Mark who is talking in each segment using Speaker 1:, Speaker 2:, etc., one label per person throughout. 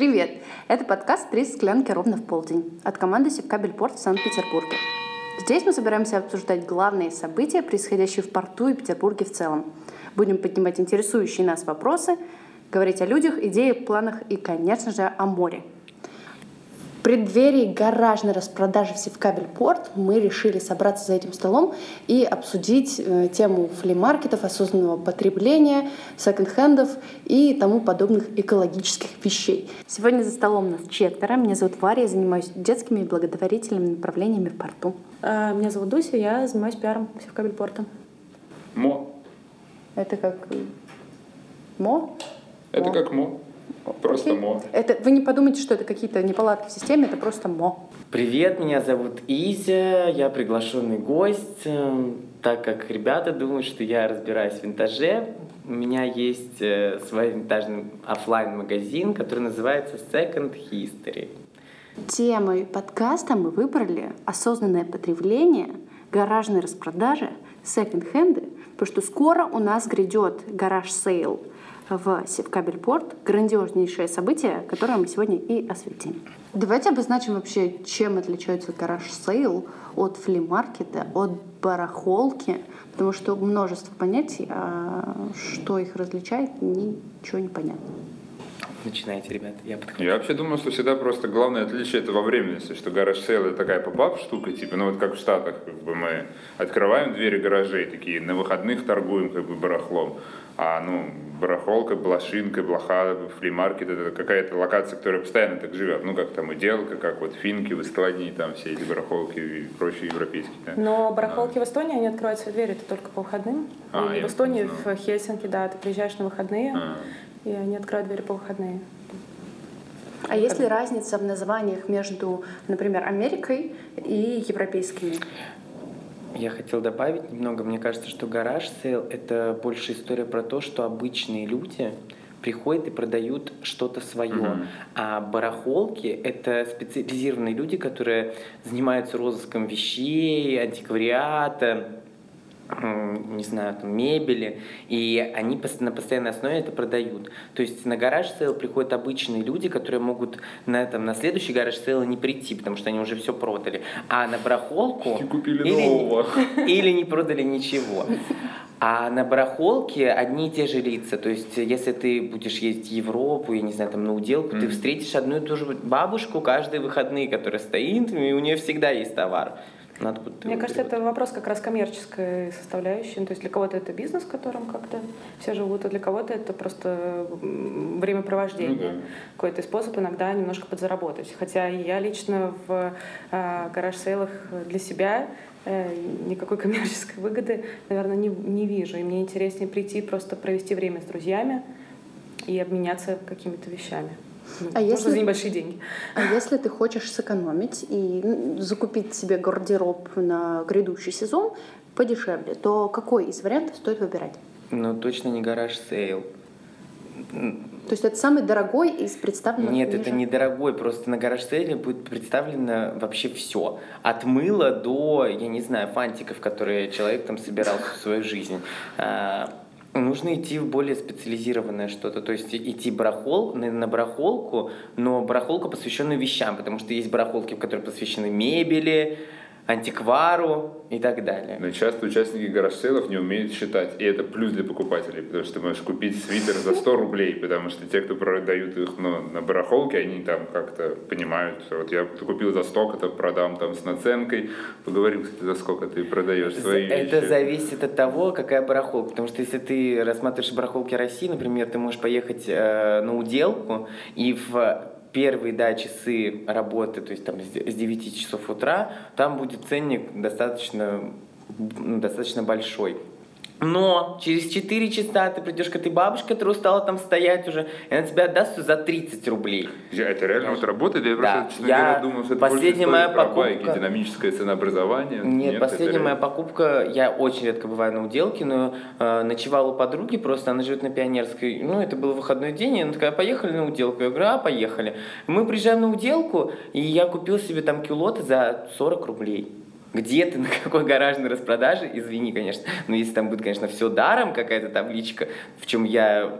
Speaker 1: Привет! Это подкаст «Три склянки ровно в полдень» от команды Севкабельпорт в Санкт-Петербурге. Здесь мы собираемся обсуждать главные события, происходящие в порту и Петербурге в целом. Будем поднимать интересующие нас вопросы, говорить о людях, идеях, планах и, конечно же, о море – в преддверии гаражной распродажи в Севкабель-Порт мы решили собраться за этим столом и обсудить э, тему флимаркетов, осознанного потребления, секонд-хендов и тому подобных экологических вещей. Сегодня за столом нас четверо. Меня зовут Варя, я занимаюсь детскими и благотворительными направлениями в порту.
Speaker 2: А, меня зовут Дуся, я занимаюсь пиаром Севкабель-Порта.
Speaker 3: Мо.
Speaker 1: Это как мо?
Speaker 3: Это
Speaker 1: мо.
Speaker 3: как мо. Просто
Speaker 1: Окей.
Speaker 3: мо.
Speaker 1: Это, вы не подумайте, что это какие-то неполадки в системе, это просто мо.
Speaker 4: Привет, меня зовут Изя, я приглашенный гость. Эм, Так как ребята думают, что я разбираюсь в винтаже, у меня есть э, свой винтажный оффлайн магазин который называется Second History.
Speaker 1: Темой подкаста мы выбрали осознанное потребление, гаражные распродажи, секонд-хенды, потому что скоро у нас грядет garage sale в Севкабель Порт, грандиознейшее событие, которое мы сегодня и осветим. Давайте обозначим вообще, чем отличается garage sale от flea market а, от барахолки, потому что множество понятий, а что их различает, ничего не понятно.
Speaker 4: Начинайте, ребята, я подхожу.
Speaker 3: Я вообще думал, что всегда просто главное отличие это во временности, что garage sale это такая поп штука, типа, ну вот как в Штатах, как бы мы открываем двери гаражей, такие на выходных торгуем как бы барахлом, а ну барахолка, блошинка, блоха, flea market это какая-то локация, которая постоянно так живет, ну как там Уделка, как вот финки в Эстонии, там все эти барахолки и прочие европейские. Да?
Speaker 2: Но барахолки в Эстонии, они открывают свои двери, это только по выходным.
Speaker 3: А,
Speaker 2: и в Эстонии, в Хельсинки, да, ты приезжаешь на выходные,
Speaker 3: А.
Speaker 2: и они открывают двери по выходные.
Speaker 1: А есть ли разница в названиях между, например, Америкой и европейскими?
Speaker 4: Я хотел добавить немного. Мне кажется, что garage sale — это больше история про то, что обычные люди приходят и продают что-то свое.
Speaker 3: Мгм.
Speaker 4: А барахолки — это специализированные люди, которые занимаются розыском вещей, антиквариата, не знаю, там, мебели, и они на постоянной основе это продают. То есть на garage sale приходят обычные люди, которые могут на, этом, на следующий garage sale не прийти, потому что они уже все продали. А на барахолку...
Speaker 3: И купили
Speaker 4: или-
Speaker 3: нового.
Speaker 4: Или не продали ничего. А на барахолке одни и те же лица. То есть, если ты будешь ездить в Европу, я не знаю, там на Уделку, ты
Speaker 3: Мгм.
Speaker 4: встретишь одну и ту же бабушку каждые выходные, которая стоит, и у нее всегда есть товар. Надо будет
Speaker 2: Мне кажется, это вопрос как раз коммерческой составляющей. Ну, То есть для кого-то это бизнес, в котором как-то все живут, а для кого-то это просто времяпровождение.
Speaker 3: Ну да.
Speaker 2: Какой-то способ иногда немножко подзаработать. Хотя я лично в э, гараж-сейлах для себя э, никакой коммерческой выгоды, наверное, не, не вижу. И мне интереснее прийти, просто провести время с друзьями и обменяться какими-то вещами. Ну,
Speaker 1: А если-
Speaker 2: за небольшие деньги.
Speaker 1: А если ты хочешь сэкономить и закупить себе гардероб на грядущий сезон подешевле, то какой из вариантов стоит выбирать?
Speaker 4: Ну, точно не garage sale.
Speaker 1: То есть это самый дорогой из представленных
Speaker 4: Нет, это
Speaker 1: ниже?
Speaker 4: недорогой, просто на garage sale е будет представлено вообще все. От мыла до, я не знаю, фантиков, которые человек там собирал всю свою жизнь. Нужно идти в более специализированное что-то, то есть идти барахол, на барахолку, но барахолку, посвященную вещам, потому что есть барахолки, которые посвящены мебели, антиквару и так далее.
Speaker 3: Но часто участники гараж-сейлов не умеют считать, и это плюс для покупателей, потому что ты можешь купить свитер за 100 рублей, потому что те, кто продают их ну, на барахолке, они там как-то понимают, что вот я купил за столько-то, продам там с наценкой, поговорим, кстати, за сколько ты продаешь свои
Speaker 4: Это
Speaker 3: вещи.
Speaker 4: зависит от того, какая барахолка. Потому что если ты рассматриваешь барахолки России, например, ты можешь поехать э, на уделку и в первые да, часы работы, то есть там с де- с 9 часов утра, там будет ценник достаточно, ну, достаточно большой. Но через 4 часа ты придешь к этой бабушке, которая устала там стоять уже, и она тебе отдаст всё за 30 рублей.
Speaker 3: Я- Это реально вот работает? Я
Speaker 4: Да,
Speaker 3: просто, честно
Speaker 4: я-
Speaker 3: говоря, думал, что это
Speaker 4: последняя моя
Speaker 3: про
Speaker 4: покупка-
Speaker 3: байки, динамическое ценообразование.
Speaker 4: Нет,
Speaker 3: это
Speaker 4: последняя
Speaker 3: реально.
Speaker 4: моя покупка, я очень редко бываю на уделке, но э, ночевала у подруги просто, она живет на Пионерской, ну, это был выходной день, и она такая, поехали на уделку, я говорю, а, поехали. Мы приезжаем на уделку, и я купил себе там кюлоты за 40 рублей. Где ты, на какой гаражной распродаже, извини, конечно, но если там будет, конечно, все даром, какая-то табличка, в чем я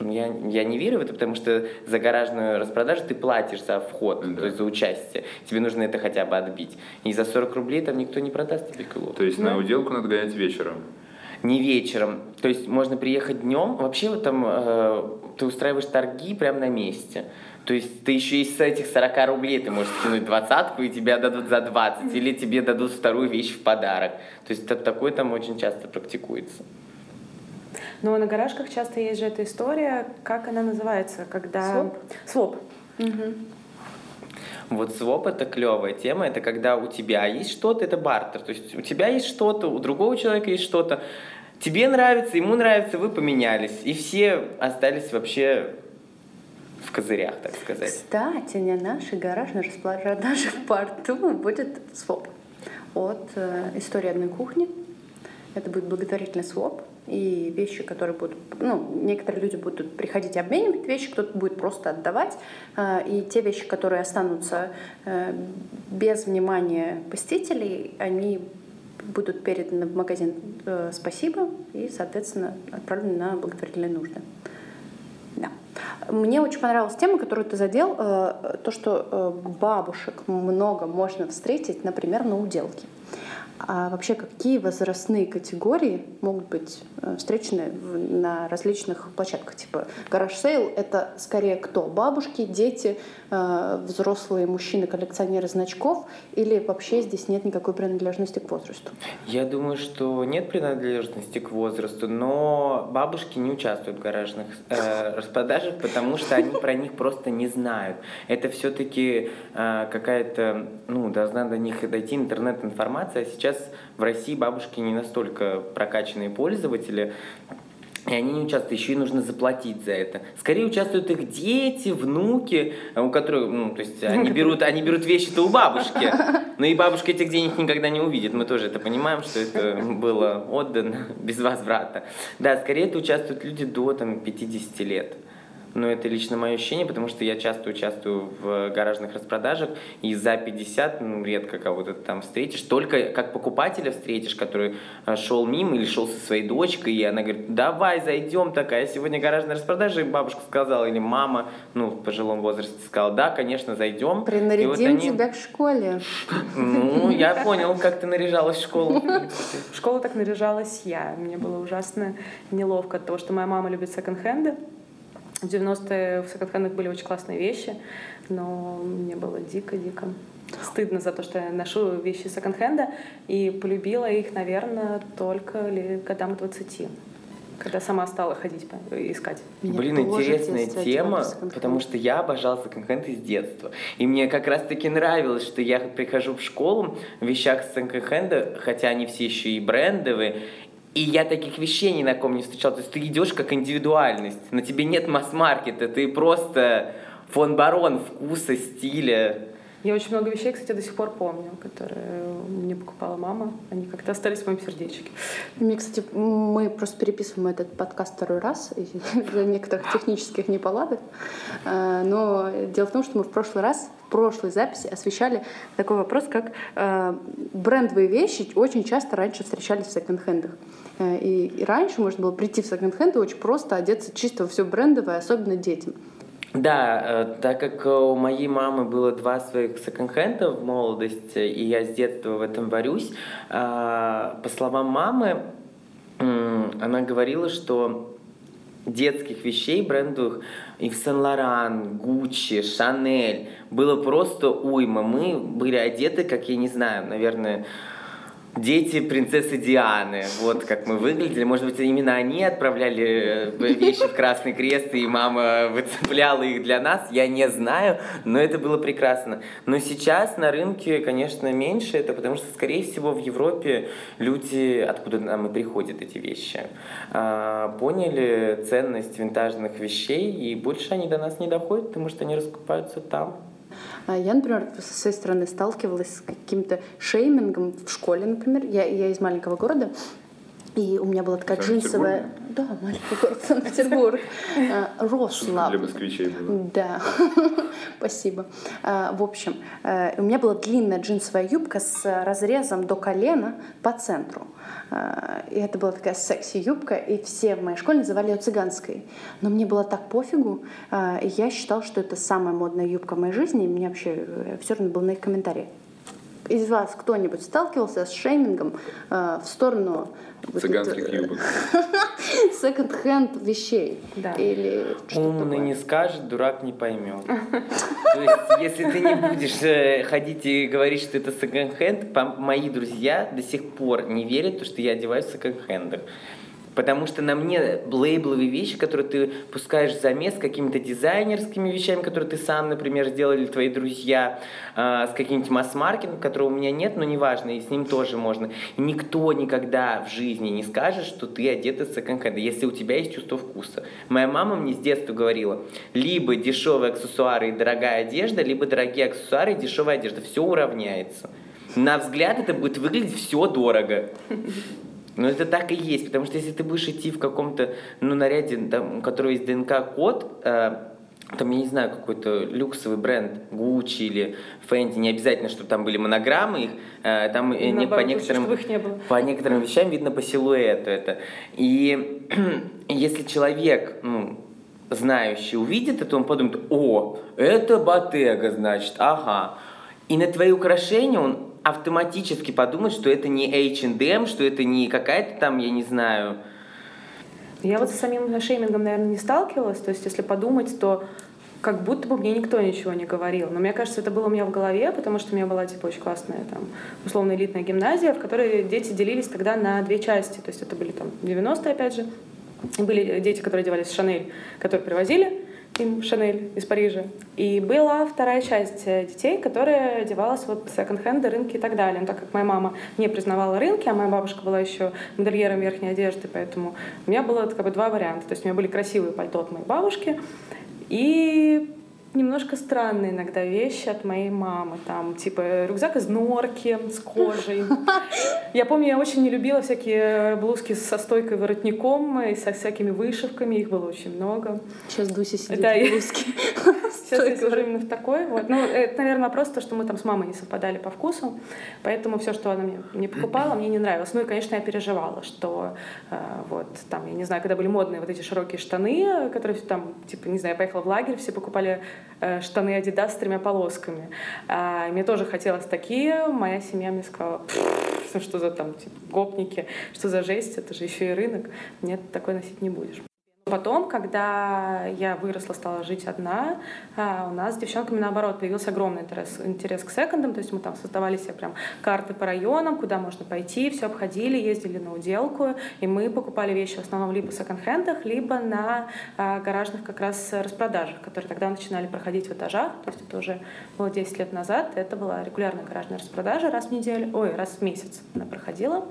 Speaker 4: Ну, я, я не верю в это, потому что за гаражную распродажу ты платишь за вход,
Speaker 3: Да.
Speaker 4: то есть за участие. Тебе нужно это хотя бы отбить. И за 40 рублей там никто не продаст тебе кило.
Speaker 3: То есть на уделку надо гонять вечером.
Speaker 4: Не вечером. То есть можно приехать днем. Вообще вот там э, ты устраиваешь торги прямо на месте. То есть ты еще из этих 40 рублей ты можешь скинуть двадцатку, и тебя дадут за 20, или тебе дадут вторую вещь в подарок. То есть это такое там очень часто практикуется.
Speaker 2: Но на гаражках часто есть же эта история, как она называется, когда...
Speaker 1: Своп?
Speaker 2: Своп.
Speaker 4: Вот своп это клевая тема, это когда у тебя есть что-то, это бартер. То есть у тебя есть что-то, у другого человека есть что-то. Тебе нравится, ему нравится, вы поменялись. И все остались вообще в козырях, так сказать.
Speaker 1: Кстати, на нашей гаражной распродаже в порту будет своп от э, истории одной кухни. Это будет благотворительный своп. И вещи, которые будут... Ну, некоторые люди будут приходить обменивать вещи, кто-то будет просто отдавать. Э, И те вещи, которые останутся э, без внимания посетителей, они будут переданы в магазин э, «Спасибо» и, соответственно, отправлены на благотворительные нужды. Мне очень понравилась тема, которую ты задел, э, то, что э, бабушек много можно встретить, например, на Уделке. А вообще, какие возрастные категории могут быть э, встречены на различных площадках? Типа garage sale — это скорее кто? Бабушки, дети, э, взрослые мужчины, коллекционеры значков? Или вообще здесь нет никакой принадлежности к возрасту?
Speaker 4: Я думаю, что нет принадлежности к возрасту, но бабушки не участвуют в гаражных э, распродажах, потому что они про них просто не знают. Это все-таки какая-то, ну, должна до них дойти интернет-информация. А сейчас в России бабушки не настолько прокачанные пользователи, и они не участвуют, еще и нужно заплатить за это. Скорее участвуют их дети, внуки, э, у которых, ну, то есть они берут, они берут вещи-то у бабушки, но и бабушка этих денег никогда не увидит. Мы тоже это понимаем, что это было отдано без возврата. Да, скорее это участвуют люди до там, 50 лет. Но это лично мое ощущение, потому что я часто участвую в гаражных распродажах, и за 50 ну, редко кого-то там встретишь. Только как покупателя встретишь, который э, шел мимо или шел со своей дочкой, и она говорит, давай зайдем, такая сегодня гаражная распродажа, и бабушка сказала, или мама, ну, в пожилом возрасте сказала, да, конечно, зайдем. И
Speaker 1: Принарядим
Speaker 4: вот они-
Speaker 1: тебя к школе.
Speaker 4: Ну, я понял, как ты наряжалась в школу. В
Speaker 2: школу так наряжалась я. Мне было ужасно неловко от того, что моя мама любит секонд-хенды. В 90-е в секонд-хендах были очень классные вещи, но мне было дико-дико стыдно за то, что я ношу вещи секонд-хенда, и полюбила их, наверное, только ли годам к 20, когда сама стала ходить, по- искать.
Speaker 1: Меня
Speaker 4: Блин, интересная тема,
Speaker 1: секонд-хенд.
Speaker 4: потому что я обожал секонд-хенд из детства. И мне как раз-таки нравилось, что я прихожу в школу в вещах с секонд-хенда, хотя они все еще и брендовые, и я таких вещей ни на ком не встречал. То есть ты идешь как индивидуальность, на тебе нет масс-маркета, ты просто фон барон вкуса, стиля.
Speaker 2: Я очень много вещей, кстати, до сих пор помню, которые мне покупала мама. Они как-то остались в моем сердечке.
Speaker 1: Мне, кстати, мы просто переписываем этот подкаст второй раз из-за некоторых технических неполадок. А, Но дело в том, что мы в прошлый раз, в прошлой записи освещали такой вопрос, как э, брендовые вещи очень часто раньше встречались в секонд-хендах. Э, И, раньше можно было прийти в секонд-хенд и очень просто одеться чисто все брендовое, особенно детям.
Speaker 4: Да, э, так как у моей мамы было два своих секонд-хенда в молодости, и я с детства в этом варюсь, э, по словам мамы, она говорила, что детских вещей брендовых и в Сен-Лоран, Гуччи, Шанель было просто уйма. Мы были одеты, как я не знаю, наверное, дети принцессы Дианы. Вот как мы выглядели. Может быть, именно они отправляли э, вещи в Красный Крест, и мама выцепляла их для нас. Я не знаю, но это было прекрасно. Но сейчас на рынке, конечно, меньше это, потому что, скорее всего, в Европе люди, откуда нам и приходят эти вещи, а, поняли ценность винтажных вещей, и больше они до нас не доходят, потому что они раскупаются там.
Speaker 1: А Я, например, со своей стороны сталкивалась с каким-то шеймингом в школе, например. Я, я из маленького города. И у меня была такая джинсовая... Да, маленький город Санкт-Петербург. А, Рослав.
Speaker 3: Для москвичей было.
Speaker 1: Да, спасибо. А, В общем, э, у меня была длинная джинсовая юбка с разрезом до колена по центру. А, И это была такая секси-юбка, и все в моей школе называли ее цыганской. Но мне было так пофигу, я считала, что это самая модная юбка в моей жизни, и мне вообще все равно было на их комментарии. Из вас кто-нибудь сталкивался с шеймингом э, в сторону
Speaker 3: Цыганских юбок.
Speaker 1: секонд-хенд вещей?
Speaker 2: Да.
Speaker 1: Или что-то
Speaker 4: Умный
Speaker 1: такое?
Speaker 4: не скажет, дурак не поймет. То есть, если ты не будешь э, ходить и говорить, что это секонд-хенд, мои друзья до сих пор не верят, то, что я одеваюсь в секонд-хендах. Потому что на мне лейбловые вещи, которые ты пускаешь замес с какими-то дизайнерскими вещами, которые ты сам, например, сделали твои друзья, а, с каким-нибудь масс-маркетом, которого у меня нет, но неважно, и с ним тоже можно. И никто никогда в жизни не скажет, что ты одета с секонд-хенда, если у тебя есть чувство вкуса. Моя мама мне с детства говорила, либо дешевые аксессуары и дорогая одежда, либо дорогие аксессуары и дешевая одежда. Все уравняется. На взгляд это будет выглядеть все дорого. Но это так и есть, потому что если ты будешь идти в каком-то ну, наряде, там, у которого есть ДНК-код, э, там, я не знаю, какой-то люксовый бренд, Gucci или Fenty, не обязательно, чтобы там были монограммы их, э, там э, не- по некоторым,
Speaker 2: их не было.
Speaker 4: по некоторым вещам видно по силуэту это. И если человек, ну, знающий, увидит это, он подумает, о, это Ботега, значит, ага. И на твои украшения он автоматически подумает, что это не H&M, что это не какая-то там, я не знаю,
Speaker 2: Я вот с самим шеймингом, наверное, не сталкивалась. То есть, если подумать, то как будто бы мне никто ничего не говорил. Но мне кажется, это было у меня в голове, потому что у меня была типа очень классная там условно элитная гимназия, в которой дети делились тогда на две части. То есть это были там 90-е, опять же. Были дети, которые одевались в Шанель, которые привозили им Шанель из Парижа. И была вторая часть э, детей, которая одевалась вот секонд-хенды, рынки и так далее. Но так как моя мама не признавала рынки, а моя бабушка была еще модельером верхней одежды, поэтому у меня было как бы два варианта. То есть у меня были красивые пальто от моей бабушки и немножко странные иногда вещи от моей мамы. Там, типа, рюкзак из норки с кожей. Я помню, я очень не любила всякие блузки со стойкой воротником и со всякими вышивками. Их было очень много.
Speaker 1: Сейчас Дуся сидит
Speaker 2: Да,
Speaker 1: в блузке.
Speaker 2: Сейчас я сижу именно в такой. Вот. Ну, это, наверное, вопрос то, что мы там с мамой не совпадали по вкусу. Поэтому все, что она мне, мне покупала, мне не нравилось. Ну и, конечно, я переживала, что э, вот там, я не знаю, когда были модные вот эти широкие штаны, которые там, типа, не знаю, я поехала в лагерь, все покупали э, штаны Adidas с тремя полосками. А, мне тоже хотелось такие. Моя семья мне сказала, «Пф, что за там, типа, гопники, что за жесть, это же еще и рынок. Нет, такой носить не будешь. Потом, когда я выросла, стала жить одна, а, у нас с девчонками, наоборот, появился огромный интерес, интерес к секондам. То есть мы там создавали себе прям карты по районам, куда можно пойти, все обходили, ездили на уделку. И мы покупали вещи в основном либо в секонд-хендах, либо на а, гаражных как раз распродажах, которые тогда начинали проходить в этажах. То есть это уже было 10 лет назад. Это была регулярная гаражная распродажа раз в неделю, ой, раз в месяц она проходила.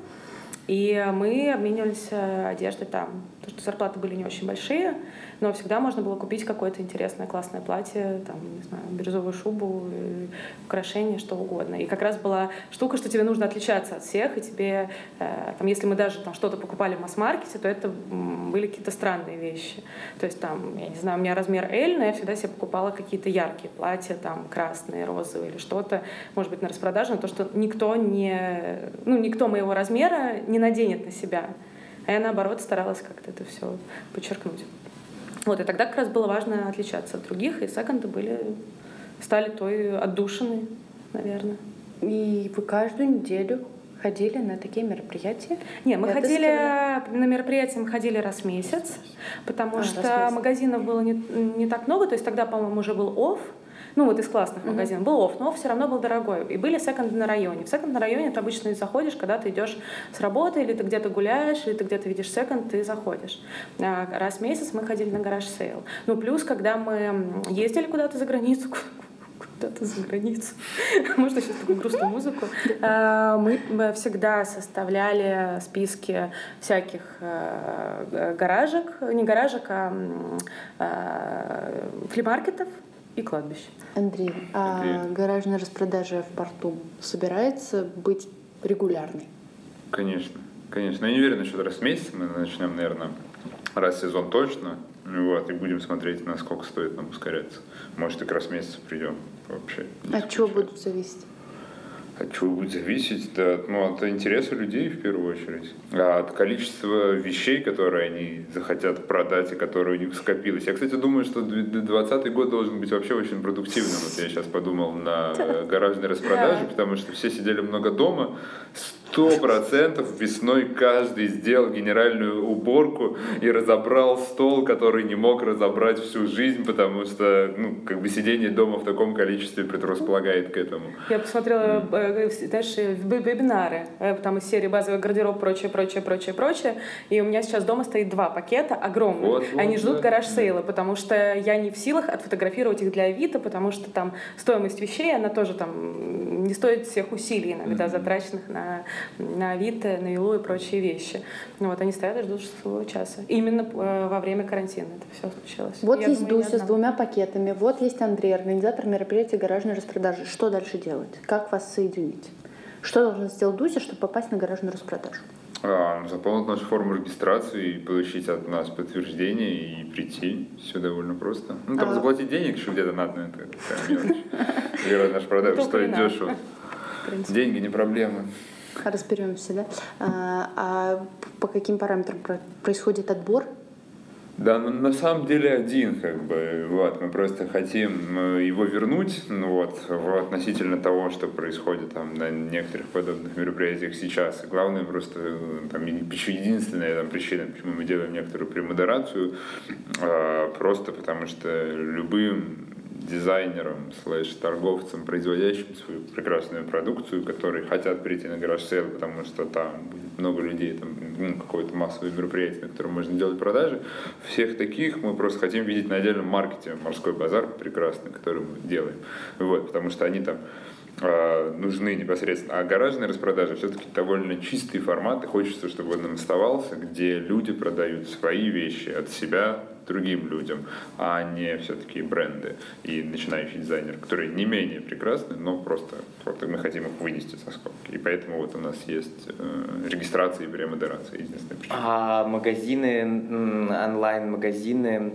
Speaker 2: И мы обменивались э, одеждой там. Потому что зарплаты были не очень большие, но всегда можно было купить какое-то интересное, классное платье, там, не знаю, бирюзовую шубу, э, украшения, что угодно. И как раз была штука, что тебе нужно отличаться от всех, и тебе, э, там, если мы даже там что-то покупали в масс-маркете, то это были какие-то странные вещи. То есть там, я не знаю, у меня размер L, но я всегда себе покупала какие-то яркие платья, там, красные, розовые или что-то, может быть, на распродаже, но то, что никто не, ну, никто моего размера не наденет на себя. А я, наоборот, старалась как-то это все подчеркнуть. Вот, и тогда как раз было важно отличаться от других, и секонды были, стали той отдушиной, наверное.
Speaker 1: И вы каждую неделю ходили на такие мероприятия?
Speaker 2: Не, мы
Speaker 1: Это
Speaker 2: ходили
Speaker 1: скорее-
Speaker 2: на мероприятия, мы ходили раз в месяц, потому
Speaker 1: А, раз в
Speaker 2: что
Speaker 1: месяц.
Speaker 2: магазинов было не, не так много, то есть тогда, по-моему, уже был Off, ну вот из классных
Speaker 1: Мгм.
Speaker 2: магазинов, был Off, но все равно был дорогой. И были секонды на районе. В секонд на районе ты обычно заходишь, когда ты идешь с работы, или ты где-то гуляешь, или ты где-то видишь секонд, ты заходишь. А раз в месяц мы ходили на garage sale. Ну плюс, когда мы ездили куда-то за границу, куда-то за границу. Можно сейчас такую грустную музыку? А, Мы всегда составляли списки всяких э, гаражек, не гаражек, а э, флимаркетов и кладбищ.
Speaker 1: Андрей, а
Speaker 3: Андрей.
Speaker 1: гаражная распродажа в порту собирается быть регулярной?
Speaker 3: Конечно. конечно. Я не уверен насчет раз в месяц. Мы начнем, наверное, раз в сезон точно. Вот, и будем смотреть, насколько стоит нам ускоряться. Может, и к раз в месяц придем вообще.
Speaker 1: От чего будут зависеть?
Speaker 3: От чего будет зависеть? Да, ну, от интереса людей в первую очередь. А от количества вещей, которые они захотят продать и которые у них скопилось. Я, кстати, думаю, что 2020 год должен быть вообще очень продуктивным. Вот я сейчас подумал на гаражной распродаже, потому что все сидели много дома, сто процентов весной каждый сделал генеральную уборку и разобрал стол, который не мог разобрать всю жизнь, потому что, ну, как бы сидение дома в таком количестве предрасполагает к этому.
Speaker 2: Я посмотрела, mm. знаешь, вебинары, э, там из серии базовый гардероб, прочее, прочее, прочее, прочее, и у меня сейчас дома стоит два пакета огромных. Вот, вот, Они ждут да. гараж сейла, потому что я не в силах отфотографировать их для Авито, потому что там стоимость вещей, она тоже там не стоит всех усилий иногда mm-hmm. затраченных на на Авито, на Илу и прочие вещи. Ну, вот они стоят и ждут своего часа. Именно э, во время карантина это все случилось.
Speaker 1: Вот Я есть думаю, Дуся с двумя пакетами, вот есть Андрей, организатор мероприятия гаражной распродажи. Что дальше делать? Как вас соединить? Что должен сделать Дуся, чтобы попасть на гаражную распродажу?
Speaker 3: А, заполнить нашу форму регистрации и получить от нас подтверждение и прийти. Все довольно просто. Ну, там а... заплатить денег еще где-то надо, это такая мелочь. Гаражная распродажа стоит дешево. Деньги не проблема.
Speaker 1: Разберемся, да? А, а по каким параметрам происходит отбор?
Speaker 3: Да, ну, на самом деле один, как бы, вот, мы просто хотим э, его вернуть, ну, вот, относительно того, что происходит там на некоторых подобных мероприятиях сейчас. И главное просто, э, там, единственная там, причина, почему мы делаем некоторую премодерацию, э, просто потому что любым дизайнерам, слэш торговцам, производящим свою прекрасную продукцию, которые хотят прийти на garage sale, потому что там будет много людей, там ну, какое-то массовое мероприятие, на котором можно делать продажи. Всех таких мы просто хотим видеть на отдельном маркете морской базар прекрасный, который мы делаем. Вот, потому что они там а, нужны непосредственно. А гаражные распродажи все-таки довольно чистый формат, и хочется, чтобы он оставался, где люди продают свои вещи от себя другим людям, а не все-таки бренды и начинающий дизайнер, которые не менее прекрасны, но просто вот, мы хотим их вынести со скобки. И поэтому вот у нас есть э, регистрация и премодерация, единственная
Speaker 4: причина. А магазины, онлайн-магазины,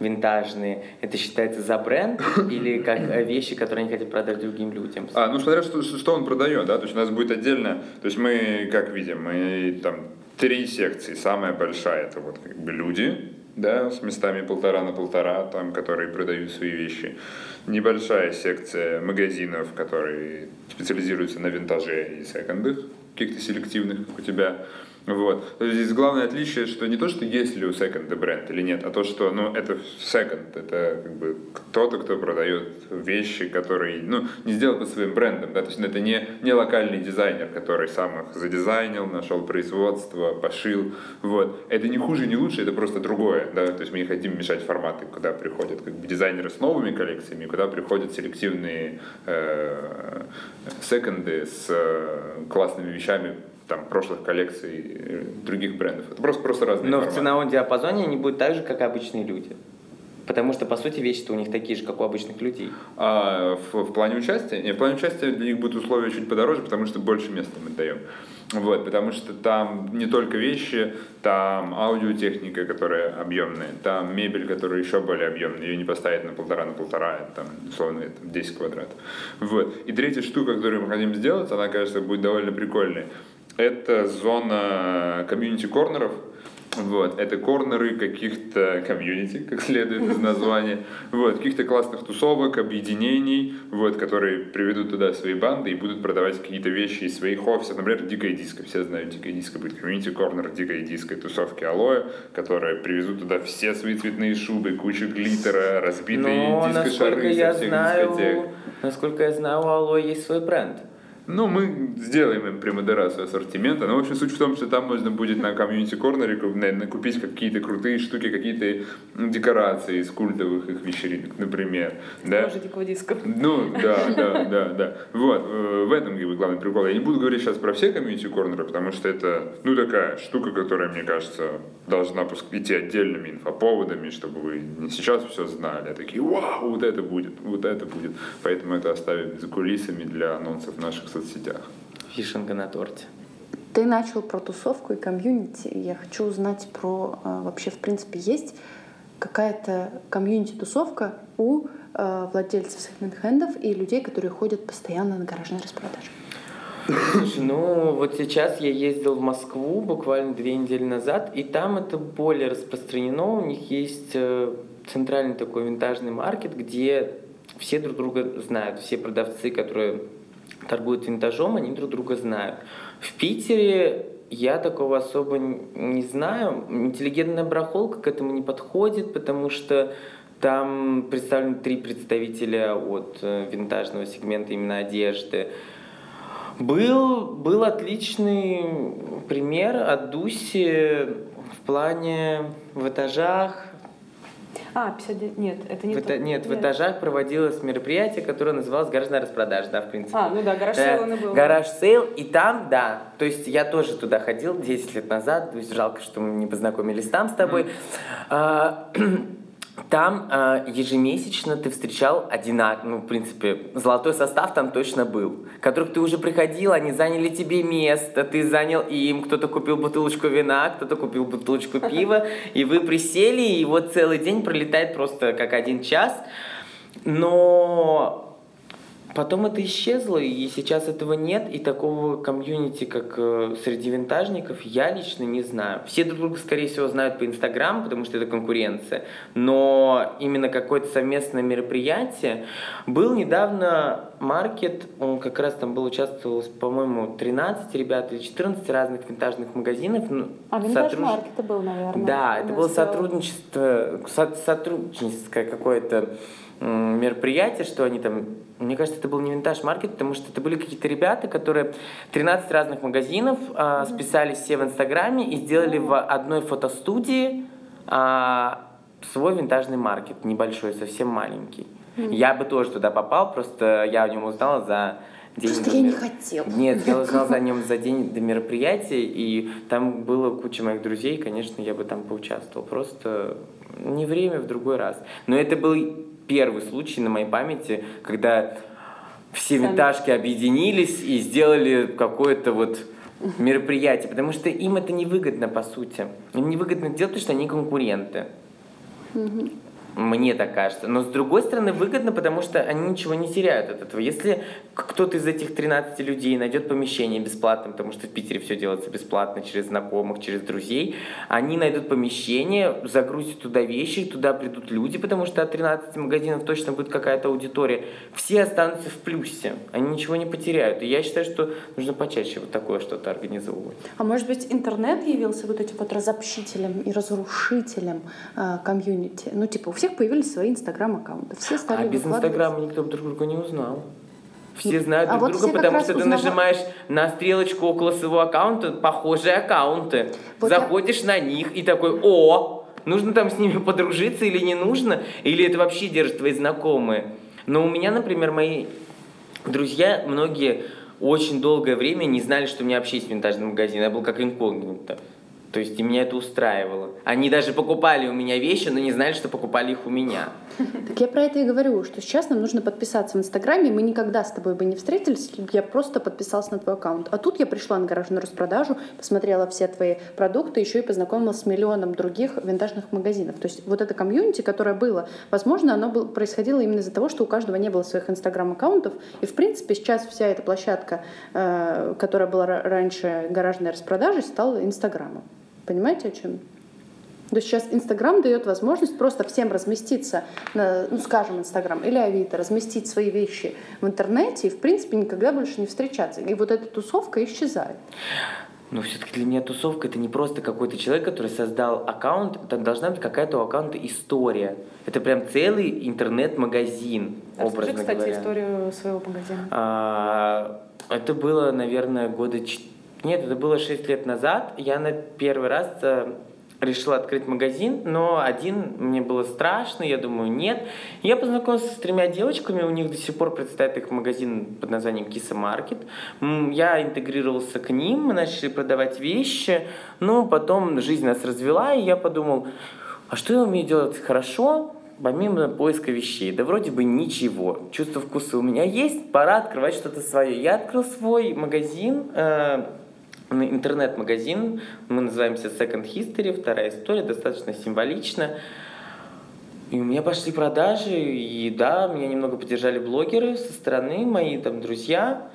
Speaker 4: винтажные, это считается за бренд или как вещи, которые они хотят продать другим людям?
Speaker 3: А, ну смотря что, что он продает, да, то есть у нас будет отдельно, то есть мы, как видим, мы там три секции, самая большая это вот как бы люди, да, с местами полтора на полтора, там, которые продают свои вещи. Небольшая секция магазинов, которые специализируются на винтаже и секондах, каких-то селективных, как у тебя. Вот. Здесь главное отличие, что не то, что есть ли у секонда бренд или нет, а то, что ну, это секонд, это как бы кто-то, кто продает вещи, которые ну, не сделал по своим брендом. Да? То есть ну, это не, не локальный дизайнер, который сам их задизайнил, нашел производство, пошил. Вот. Это не хуже, не лучше, это просто другое. Да? То есть мы не хотим мешать форматы, куда приходят как бы, дизайнеры с новыми коллекциями, куда приходят селективные э, секонды с э, классными вещами там, прошлых коллекций э, других брендов. Это просто, просто разные
Speaker 4: Но
Speaker 3: форматы.
Speaker 4: в ценовом диапазоне они будут так же, как и обычные люди. Потому что, по сути, вещи-то у них такие же, как у обычных людей.
Speaker 3: А в, в плане участия? Нет, в плане участия для них будут условия чуть подороже, потому что больше места мы даем. Вот, потому что там не только вещи, там аудиотехника, которая объемная, там мебель, которая еще более объемная, ее не поставить на полтора на полтора, это, там, условно, это 10 квадратов. Вот. И третья штука, которую мы хотим сделать, она, кажется, будет довольно прикольной это зона комьюнити-корнеров, вот, это корнеры каких-то комьюнити, как следует из названия, вот, каких-то классных тусовок, объединений, вот, которые приведут туда свои банды и будут продавать какие-то вещи из своих офисов. Например, Дикая Диско. Все знают Дикая Диско. Будет комьюнити-корнер Дикая Диско, тусовки Алоэ, которые привезут туда все свои цветные шубы, кучу глиттера, разбитые
Speaker 4: диско-шары со всех знаю, дискотек. Насколько я знаю, у Алоэ есть свой бренд.
Speaker 3: Ну, мы сделаем им премодерацию ассортимента. Но, в общем, суть в том, что там можно будет на комьюнити корнере купить какие-то крутые штуки, какие-то декорации из культовых их вечеринок, например. Да?
Speaker 2: Дикого диска.
Speaker 3: Ну, да, да, да, да. Вот, э, в этом как главный прикол. Я не буду говорить сейчас про все комьюнити корнеры, потому что это, ну, такая штука, которая, мне кажется, должна идти отдельными инфоповодами, чтобы вы не сейчас все знали, а такие, вау, вот это будет, вот это будет. Поэтому это оставим за кулисами для анонсов наших соцсетях.
Speaker 4: Вишенка на торте.
Speaker 1: Ты начал про тусовку и комьюнити. Я хочу узнать про э, вообще, в принципе, есть какая-то комьюнити-тусовка у э, владельцев секонд-хендов и людей, которые ходят постоянно на гаражные распродажи?
Speaker 4: Слушай, ну вот сейчас я ездил в Москву буквально две недели назад, и там это более распространено. У них есть э, центральный такой винтажный маркет, где все друг друга знают, все продавцы, которые торгуют винтажом, они друг друга знают. В Питере я такого особо не знаю. Интеллигентная барахолка к этому не подходит, потому что там представлены три представителя от э, винтажного сегмента именно одежды. Был, был отличный пример от Дуси в плане в этажах,
Speaker 2: а, 59, нет, это не
Speaker 4: в,
Speaker 2: то.
Speaker 4: Нет, в этажах проводилось мероприятие, которое называлось гаражная распродажа, да, в принципе.
Speaker 2: А, ну да, garage sale он и был.
Speaker 4: Garage sale, и там, да, то есть я тоже туда ходил 10 лет назад, то есть жалко, что мы не познакомились там с тобой. Mm-hmm. Там э, ежемесячно ты встречал одинаковый, ну, в принципе, золотой состав там точно был, которых ты уже приходил, они заняли тебе место, ты занял им, кто-то купил бутылочку вина, кто-то купил бутылочку пива, и вы присели, и вот целый день пролетает просто как один час. Но Потом это исчезло, и сейчас этого нет, и такого комьюнити, как э, среди винтажников, я лично не знаю. Все друг друга, скорее всего, знают по Инстаграму, потому что это конкуренция, но именно какое-то совместное мероприятие. Был недавно маркет, он как раз там был участвовал, по-моему, 13 ребят или 14 разных винтажных магазинов.
Speaker 2: Ну, а винтаж сотруж... маркет был, наверное.
Speaker 4: Да, это было сотрудничество, сотрудничество какое-то мероприятие, что они там, мне кажется, это был не винтаж маркет, потому что это были какие-то ребята, которые 13 разных магазинов а, списались все в Инстаграме и сделали в одной фотостудии а, свой винтажный маркет, небольшой, совсем маленький. Mm-hmm. Я бы тоже туда попал, просто я о нем узнала за
Speaker 1: Просто я не хотел.
Speaker 4: Нет, я узнал за нем за день до мероприятия, и там было куча моих друзей, конечно, я бы там поучаствовал. Просто не время, в другой раз. Но это был первый случай на моей памяти, когда все винтажки объединились и сделали какое-то вот мероприятие, потому что им это невыгодно, по сути. Им невыгодно делать, потому что они конкуренты. Мне так кажется. Но с другой стороны выгодно, потому что они ничего не теряют от этого. Если кто-то из этих 13 людей найдет помещение бесплатно, потому что в Питере все делается бесплатно через знакомых, через друзей, они найдут помещение, загрузят туда вещи, туда придут люди, потому что от 13 магазинов точно будет какая-то аудитория. Все останутся в плюсе. Они ничего не потеряют. И я считаю, что нужно почаще вот такое что-то организовывать.
Speaker 1: А может быть интернет явился вот этим вот разобщителем и разрушителем э, комьюнити? Ну типа всех появились свои инстаграм-аккаунты. Все стали
Speaker 4: а без инстаграма никто друг друга не узнал. Все знают
Speaker 1: а
Speaker 4: друг
Speaker 1: вот
Speaker 4: друга, потому что
Speaker 1: узнав...
Speaker 4: ты нажимаешь на стрелочку около своего аккаунта похожие аккаунты. Вот Заходишь я... на них и такой, о, нужно там с ними подружиться или не нужно, или это вообще держат твои знакомые. Но у меня, например, мои друзья, многие очень долгое время не знали, что у меня вообще есть винтажный магазин. Я был как инкогнито. То есть и меня это устраивало. Они даже покупали у меня вещи, но не знали, что покупали их у меня.
Speaker 1: Так я про это и говорю, что сейчас нам нужно подписаться в Инстаграме. Мы никогда с тобой бы не встретились, я просто подписалась на твой аккаунт. А тут я пришла на гаражную распродажу, посмотрела все твои продукты, еще и познакомилась с миллионом других винтажных магазинов. То есть вот это комьюнити, которое было, возможно, оно было, происходило именно из-за того, что у каждого не было своих Инстаграм-аккаунтов. И, в принципе, сейчас вся эта площадка, э, которая была раньше гаражной распродажей, стала Инстаграмом. Понимаете, о чем? То есть сейчас Инстаграм дает возможность просто всем разместиться, на, ну, скажем, Инстаграм или Авито, разместить свои вещи в интернете и, в принципе, никогда больше не встречаться. И вот эта тусовка исчезает.
Speaker 4: Но все-таки для меня тусовка это не просто какой-то человек, который создал аккаунт, это должна быть какая-то у аккаунта история. Это прям целый интернет-магазин,
Speaker 2: Расскажи, образно кстати, говоря. историю своего магазина. А,
Speaker 4: это было, наверное, года 4 нет, это было 6 лет назад. Я на первый раз э, решил открыть магазин, но один мне было страшно, я думаю, нет. Я познакомился с тремя девочками, у них до сих пор предстоит их магазин под названием Киса Маркет. Я интегрировался к ним, мы начали продавать вещи, но потом жизнь нас развела, и я подумал, а что я умею делать хорошо, помимо поиска вещей, да вроде бы ничего. Чувство вкуса у меня есть, пора открывать что-то свое. Я открыл свой магазин, э, интернет-магазин, мы называемся Second History, вторая история, достаточно символично. И у меня пошли продажи, и да, меня немного поддержали блогеры со стороны, мои там друзья.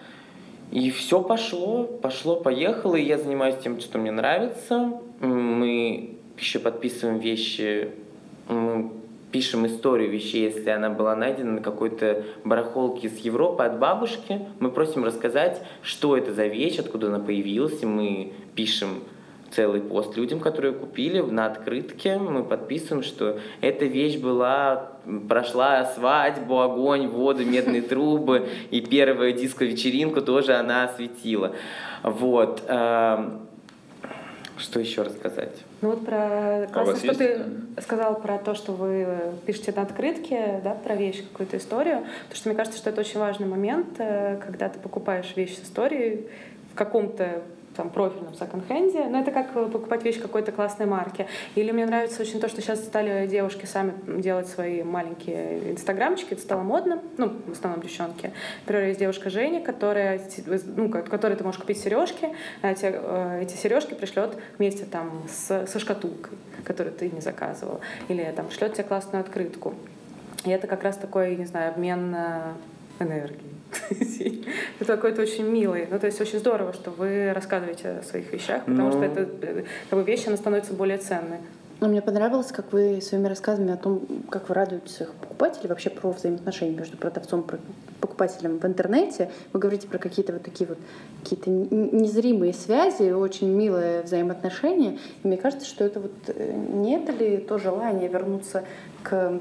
Speaker 4: И все пошло, пошло, поехало, и я занимаюсь тем, что мне нравится. Мы еще подписываем вещи, мы пишем историю вещей, если она была найдена на какой-то барахолке с Европы от бабушки. Мы просим рассказать, что это за вещь, откуда она появилась, и мы пишем целый пост людям, которые купили на открытке. Мы подписываем, что эта вещь была, прошла свадьбу, огонь, воду, медные трубы, и первую диско-вечеринку тоже она осветила. Вот. Что еще рассказать?
Speaker 2: Ну вот про классно, что есть? ты сказал про то, что вы пишете на открытке, да, про вещь, какую-то историю. Потому что мне кажется, что это очень важный момент, э, когда ты покупаешь вещь с историей в каком-то там, профильном секонд-хенде, но это как покупать вещь какой-то классной марки. Или мне нравится очень то, что сейчас стали девушки сами делать свои маленькие инстаграмчики, это стало модно, ну, в основном девчонки. Например, есть девушка Женя, которая, ну, которой ты можешь купить сережки, а эти, э, эти сережки пришлет вместе там с, со шкатулкой, которую ты не заказывал, или там пришлет тебе классную открытку. И это как раз такой, не знаю, обмен э, энергией. Это какой-то очень милый. Ну, то есть очень здорово, что вы рассказываете о своих вещах, потому что ну. это э, как бы вещи, она становится более ценной.
Speaker 1: Но мне понравилось, как вы своими рассказами о том, как вы радуете своих покупателей, вообще про взаимоотношения между продавцом и покупателем в интернете. Вы говорите про какие-то вот такие вот какие-то незримые связи, очень милые взаимоотношения. И мне кажется, что это вот э, не это ли то желание вернуться к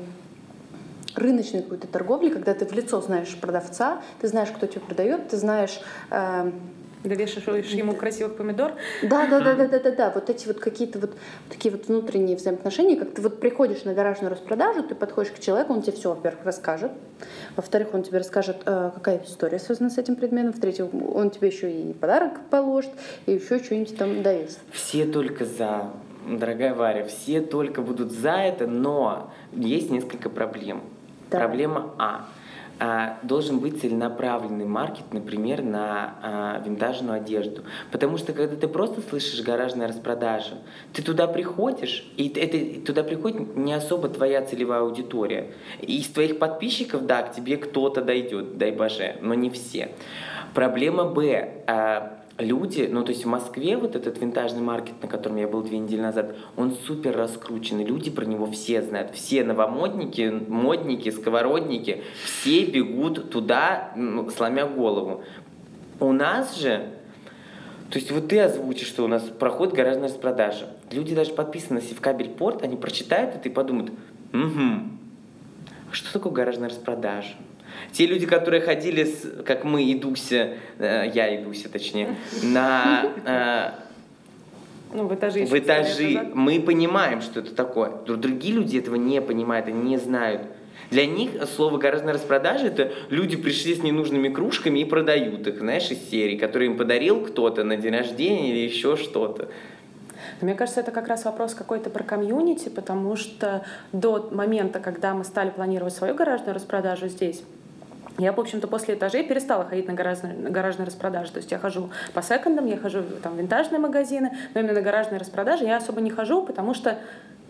Speaker 1: рыночной какой-то торговли, когда ты в лицо знаешь продавца, ты знаешь, кто тебе продает, ты знаешь... Э,
Speaker 2: да вешаешь ему красивых помидор.
Speaker 1: Да, да, да, да, да, да, да. Вот эти вот какие-то вот такие вот внутренние взаимоотношения, как ты вот приходишь на гаражную распродажу, ты подходишь к человеку, он тебе все, во-первых, расскажет, во-вторых, он тебе расскажет, э, какая история связана с этим предметом, в-третьих, он тебе еще и подарок положит, и еще что-нибудь там даст.
Speaker 4: Все только за дорогая Варя, все только будут за это, но есть несколько проблем. Да. Проблема А. А, должен быть целенаправленный маркет, например, на а, винтажную одежду. Потому что когда ты просто слышишь гаражная распродажа, ты туда приходишь, и это, туда приходит не особо твоя целевая аудитория. Из твоих подписчиков, да, к тебе кто-то дойдет, дай боже, но не все. Проблема Б. А, люди, ну то есть в Москве вот этот винтажный маркет, на котором я был две недели назад, он супер раскрученный, люди про него все знают, все новомодники, модники, сковородники, все бегут туда, ну, сломя голову. У нас же, то есть вот ты озвучишь, что у нас проходит гаражная распродажа. Люди даже подписаны в кабель порт, они прочитают это и подумают, угу, что такое гаражная распродажа? Те люди, которые ходили, с, как мы, Идуся, э, я Идуся, точнее, на... Э,
Speaker 2: ну, в этажи.
Speaker 4: В этажи. Мы понимаем, что это такое. Другие люди этого не понимают, они не знают. Для них слово «гаражная распродажа» — это люди пришли с ненужными кружками и продают их, знаешь, из серии, которые им подарил кто-то на день рождения или еще что-то.
Speaker 2: мне кажется, это как раз вопрос какой-то про комьюнити, потому что до момента, когда мы стали планировать свою гаражную распродажу здесь, я, в общем-то, после этажей перестала ходить на гаражные, на гаражные распродажи. То есть я хожу по секондам, я хожу там, в винтажные магазины, но именно на гаражные распродажи я особо не хожу, потому что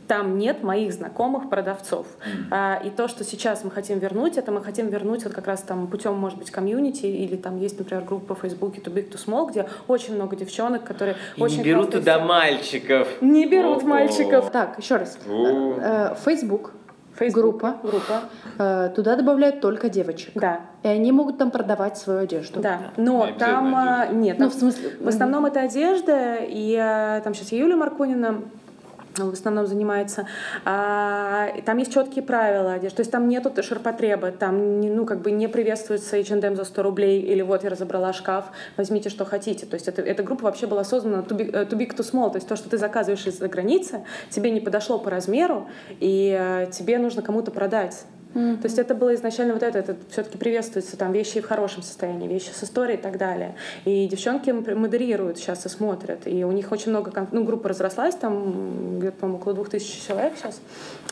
Speaker 2: там нет моих знакомых продавцов. А, и то, что сейчас мы хотим вернуть, это мы хотим вернуть вот как раз там путем, может быть, комьюнити, или там есть, например, группа в Фейсбуке Too Big to Small, где очень много девчонок, которые
Speaker 4: и
Speaker 2: очень
Speaker 4: не берут туда мальчиков.
Speaker 2: Не берут О-о-о. мальчиков.
Speaker 1: Так, еще раз. Э, Facebook группа.
Speaker 2: группа.
Speaker 1: Э, туда добавляют только девочек.
Speaker 2: Да.
Speaker 1: И они могут там продавать свою одежду.
Speaker 2: Да. Но не там э, нет. Ну, в смысле. В основном это одежда. И э, там сейчас Юлия Маркунина в основном занимается. А, там есть четкие правила то есть там нету ширпотреба, там не, ну, как бы не приветствуется H&M за 100 рублей или вот я разобрала шкаф, возьмите что хотите. То есть это, эта группа вообще была создана to big, to big to small, то есть то, что ты заказываешь из-за границы, тебе не подошло по размеру, и э, тебе нужно кому-то продать. Mm-hmm. То есть это было изначально вот это, это все-таки приветствуется, там вещи в хорошем состоянии, вещи с историей и так далее. И девчонки модерируют сейчас и смотрят, и у них очень много, ну, группа разрослась, там где-то, по-моему, около двух тысяч человек сейчас,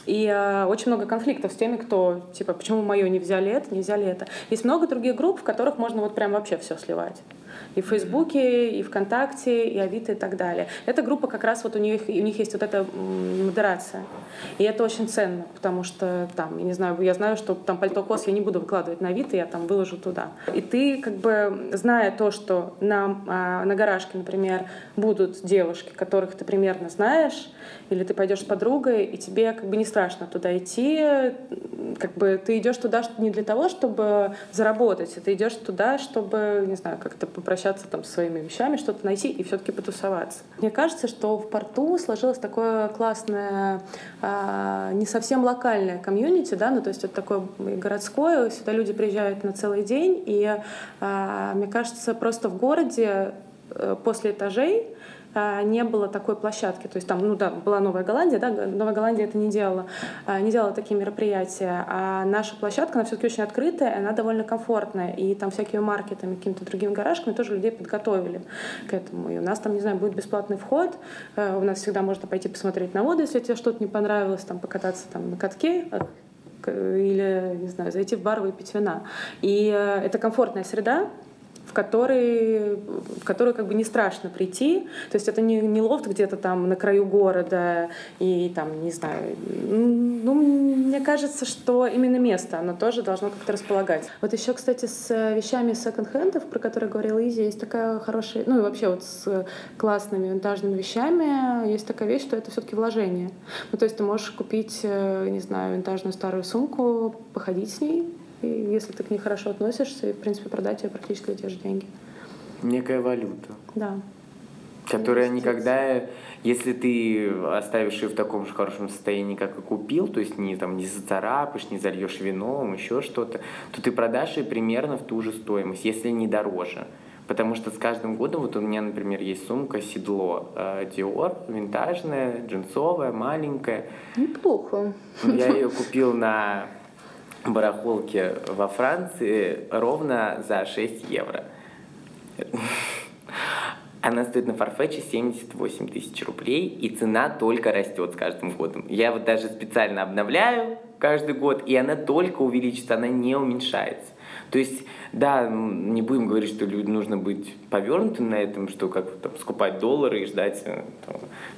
Speaker 2: и э, очень много конфликтов с теми, кто, типа, почему мое не взяли это, не взяли это. Есть много других групп, в которых можно вот прям вообще все сливать. И в Фейсбуке, и ВКонтакте, и Авито, и так далее. Эта группа как раз вот у них, у них есть вот эта модерация. И это очень ценно, потому что там, я не знаю, я знаю, что там пальто кос я не буду выкладывать на Авито, я там выложу туда. И ты как бы, зная то, что на, а, на гаражке, например, будут девушки, которых ты примерно знаешь, или ты пойдешь с подругой, и тебе как бы не страшно туда идти, как бы ты идешь туда не для того, чтобы заработать, ты идешь туда, чтобы, не знаю, как-то попрощаться там со своими вещами, что-то найти и все-таки потусоваться. Мне кажется, что в порту сложилось такое классное, а, не совсем локальное комьюнити, да, ну то есть это такое городское, сюда люди приезжают на целый день, и а, мне кажется, просто в городе э, после этажей а, не было такой площадки. То есть там, ну да, была Новая Голландия, да, Новая Голландия это не делала, а, не делала такие мероприятия, а наша площадка, она все-таки очень открытая, она довольно комфортная, и там всякие маркетами, какими-то другими гаражками тоже людей подготовили к этому. И у нас там, не знаю, будет бесплатный вход, э, у нас всегда можно пойти посмотреть на воду, если тебе что-то не понравилось, там покататься там на катке, э, или, не знаю, зайти в бар выпить вина. И э, это комфортная среда, в который, в который как бы не страшно прийти. То есть это не, не лофт где-то там на краю города и там, не знаю, ну, мне кажется, что именно место, оно тоже должно как-то располагать. Вот еще, кстати, с вещами секонд-хендов, про которые говорила Изи, есть такая хорошая, ну и вообще вот с классными винтажными вещами есть такая вещь, что это все-таки вложение. Ну, то есть ты можешь купить, э, не знаю, винтажную старую сумку, походить с ней, и если ты к ней хорошо относишься, и, в принципе, продать ее практически за те же деньги.
Speaker 4: Некая валюта.
Speaker 2: Да.
Speaker 4: Которая никогда, если ты оставишь ее в таком же хорошем состоянии, как и купил, то есть не, там, не зацарапаешь, не зальешь вином, еще что-то, то ты продашь ее примерно в ту же стоимость, если не дороже. Потому что с каждым годом, вот у меня, например, есть сумка седло э, Dior, винтажная, джинсовая, маленькая.
Speaker 1: Неплохо.
Speaker 4: Я ее купил на барахолке во Франции ровно за 6 евро. Она стоит на Farfetch 78 тысяч рублей, и цена только растет с каждым годом. Я вот даже специально обновляю каждый год, и она только увеличится, она не уменьшается. То есть, да, не будем говорить, что людям нужно быть повернутым на этом, что как там, скупать доллары и ждать э,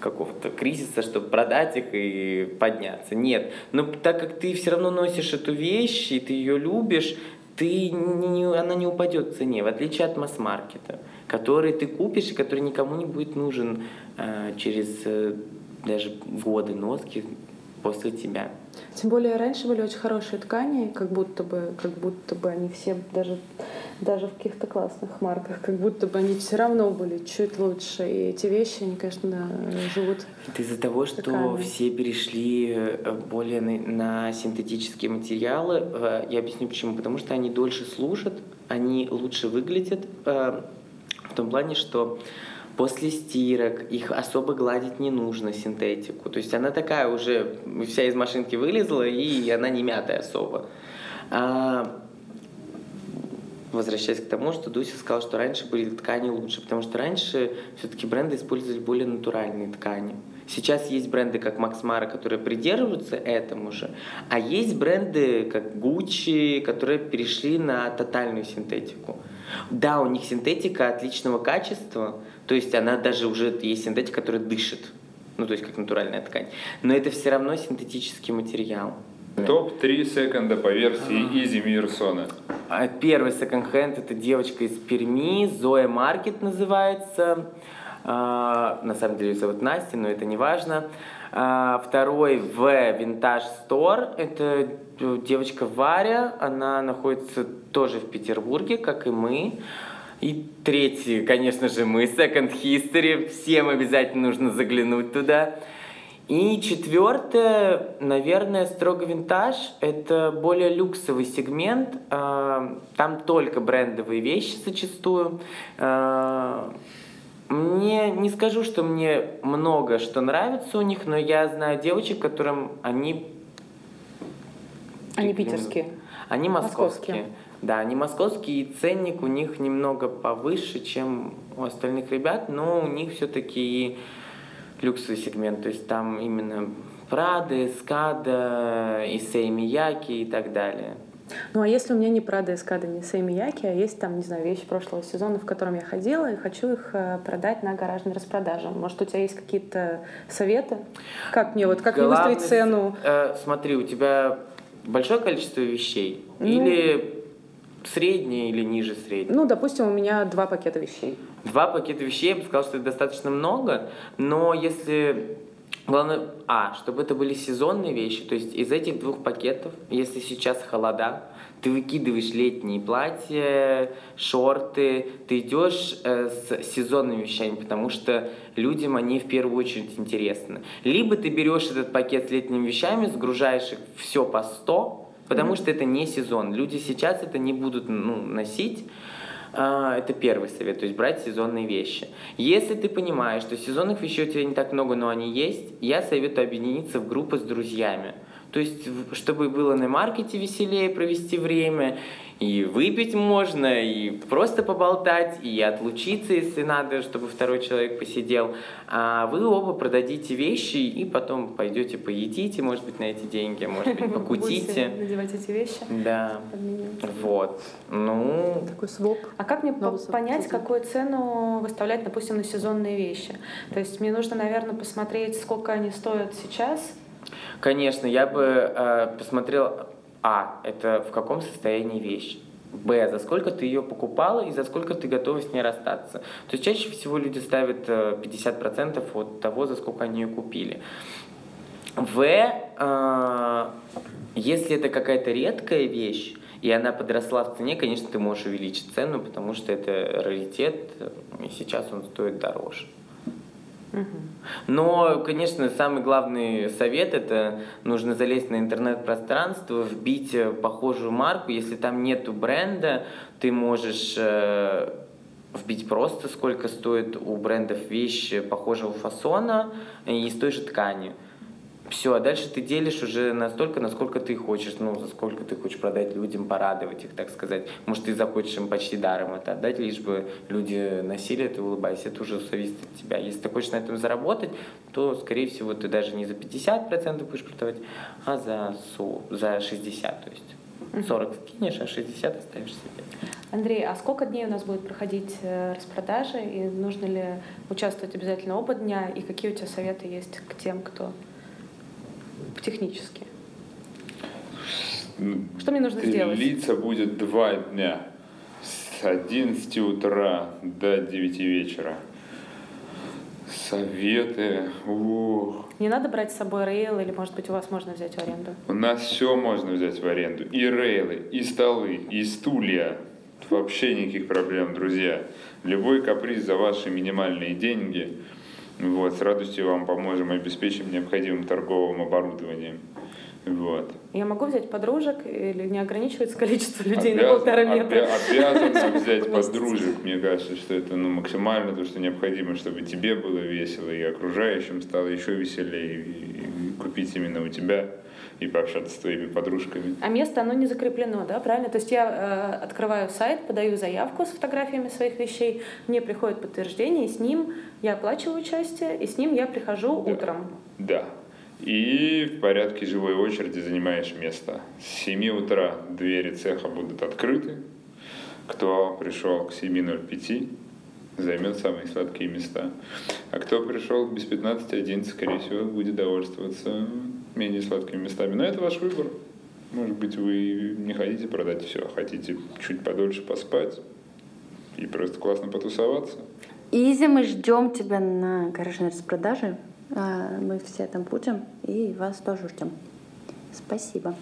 Speaker 4: какого-то кризиса, чтобы продать их и подняться. Нет. Но так как ты все равно носишь эту вещь, и ты ее любишь, ты не, она не упадет в цене, в отличие от масс-маркета, который ты купишь и который никому не будет нужен э, через э, даже годы носки после тебя.
Speaker 2: Тем более раньше были очень хорошие ткани, как будто бы, как будто бы они все даже даже в каких-то классных марках, как будто бы они все равно были чуть лучше. И эти вещи, они, конечно, живут.
Speaker 4: Это из-за того, что ткани. все перешли э, более на, на синтетические материалы. Э, я объясню почему. Потому что они дольше служат, они лучше выглядят. Э, в том плане, что После стирок их особо гладить не нужно, синтетику. То есть она такая уже вся из машинки вылезла, и она не мятая особо. А, возвращаясь к тому, что Дуся сказала, что раньше были ткани лучше, потому что раньше все-таки бренды использовали более натуральные ткани. Сейчас есть бренды, как Макс Мара, которые придерживаются этому же, а есть бренды, как Gucci, которые перешли на тотальную синтетику. Да, у них синтетика отличного качества, то есть она даже уже есть синтетика, которая дышит, ну то есть как натуральная ткань, но это все равно синтетический материал.
Speaker 3: Топ-3 секонда по версии Изи Мирсона.
Speaker 4: А, первый секонд-хенд это девочка из Перми, Зоя Маркет называется. А, на самом деле зовут Настя, но это не важно. А, второй в Vintage Store. Это э, девочка Варя. Она находится тоже в Петербурге, как и мы. И третий, конечно же, мы, Second History. Всем обязательно нужно заглянуть туда. И четвертое, наверное, строго винтаж. Это более люксовый сегмент. А, там только брендовые вещи зачастую. А, мне не скажу, что мне много что нравится у них, но я знаю девочек, которым они...
Speaker 2: Они питерские.
Speaker 4: Они московские. московские. Да, они московские, и ценник у них немного повыше, чем у остальных ребят, но у них все-таки люксовый сегмент, то есть там именно Прады, Скада, Исей Мияки и так далее.
Speaker 2: Ну а если у меня не Прада Эскада, не Сеймияки, а есть там, не знаю, вещи прошлого сезона, в котором я ходила, и хочу их э, продать на гаражной распродаже. Может, у тебя есть какие-то советы? Как мне вот, как мне выставить цену?
Speaker 4: Э, смотри, у тебя большое количество вещей? Ну, или среднее, или ниже среднего?
Speaker 2: Ну, допустим, у меня два пакета вещей.
Speaker 4: Два пакета вещей, я бы сказал, что это достаточно много, но если Главное, а, чтобы это были сезонные вещи, то есть из этих двух пакетов, если сейчас холода, ты выкидываешь летние платья, шорты, ты идешь э, с сезонными вещами, потому что людям они в первую очередь интересны. Либо ты берешь этот пакет с летними вещами, сгружаешь их все по 100, потому что это не сезон. Люди сейчас это не будут ну, носить, а, это первый совет, то есть брать сезонные вещи. Если ты понимаешь, что сезонных вещей у тебя не так много, но они есть, я советую объединиться в группы с друзьями. То есть, чтобы было на маркете веселее провести время, и выпить можно, и просто поболтать, и отлучиться, если надо, чтобы второй человек посидел. А вы оба продадите вещи и потом пойдете поедите, может быть, на эти деньги, может быть, покутите.
Speaker 2: надевать эти вещи?
Speaker 4: Да. Вот. Ну...
Speaker 2: Такой своп. А как мне понять, какую цену выставлять, допустим, на сезонные вещи? То есть мне нужно, наверное, посмотреть, сколько они стоят сейчас,
Speaker 4: Конечно, я бы э, посмотрел а. Это в каком состоянии вещь. Б. За сколько ты ее покупала и за сколько ты готова с ней расстаться. То есть чаще всего люди ставят 50% э, от того, за сколько они ее купили. В. Э, если это какая-то редкая вещь, и она подросла в цене, конечно, ты можешь увеличить цену, потому что это раритет, и сейчас он стоит дороже. Но, конечно, самый главный совет это нужно залезть на интернет-пространство, вбить э, похожую марку. Если там нету бренда, ты можешь э, вбить просто, сколько стоит у брендов вещь похожего фасона и с той же ткани. Все, а дальше ты делишь уже настолько, насколько ты хочешь, ну, за сколько ты хочешь продать людям, порадовать их, так сказать. Может, ты захочешь им почти даром это отдать, лишь бы люди носили это и улыбались. Это уже зависит от тебя. Если ты хочешь на этом заработать, то, скорее всего, ты даже не за 50% будешь продавать, а за, 40, за 60, то есть 40 скинешь, а 60 оставишь себе.
Speaker 2: Андрей, а сколько дней у нас будет проходить э, распродажи, и нужно ли участвовать обязательно оба дня, и какие у тебя советы есть к тем, кто технически? Что мне нужно сделать?
Speaker 3: Длиться будет два дня. С 11 утра до 9 вечера. Советы. Ух.
Speaker 2: Не надо брать с собой рейл или, может быть, у вас можно взять в аренду?
Speaker 3: У нас все можно взять в аренду. И рейлы, и столы, и стулья. Вообще никаких проблем, друзья. Любой каприз за ваши минимальные деньги – вот, с радостью вам поможем и обеспечим необходимым торговым оборудованием. Вот.
Speaker 2: Я могу взять подружек или не ограничивается количество людей обязан, на полтора метра?
Speaker 3: Обязан взять подружек. Мне кажется, что это ну, максимально то, что необходимо, чтобы тебе было весело и окружающим стало еще веселее. И купить именно у тебя и пообщаться с твоими подружками.
Speaker 2: А место, оно не закреплено, да, правильно? То есть я э, открываю сайт, подаю заявку с фотографиями своих вещей, мне приходит подтверждение, и с ним я оплачиваю участие, и с ним я прихожу
Speaker 3: да.
Speaker 2: утром.
Speaker 3: Да. И в порядке живой очереди занимаешь место. С 7 утра двери цеха будут открыты. Кто пришел к 7.05, займет самые сладкие места. А кто пришел без 15-11, скорее всего, будет довольствоваться менее сладкими местами. Но это ваш выбор. Может быть, вы не хотите продать все, а хотите чуть подольше поспать и просто классно потусоваться.
Speaker 1: Изи, мы ждем тебя на гаражной распродаже. А, мы все там будем и вас тоже ждем. Спасибо.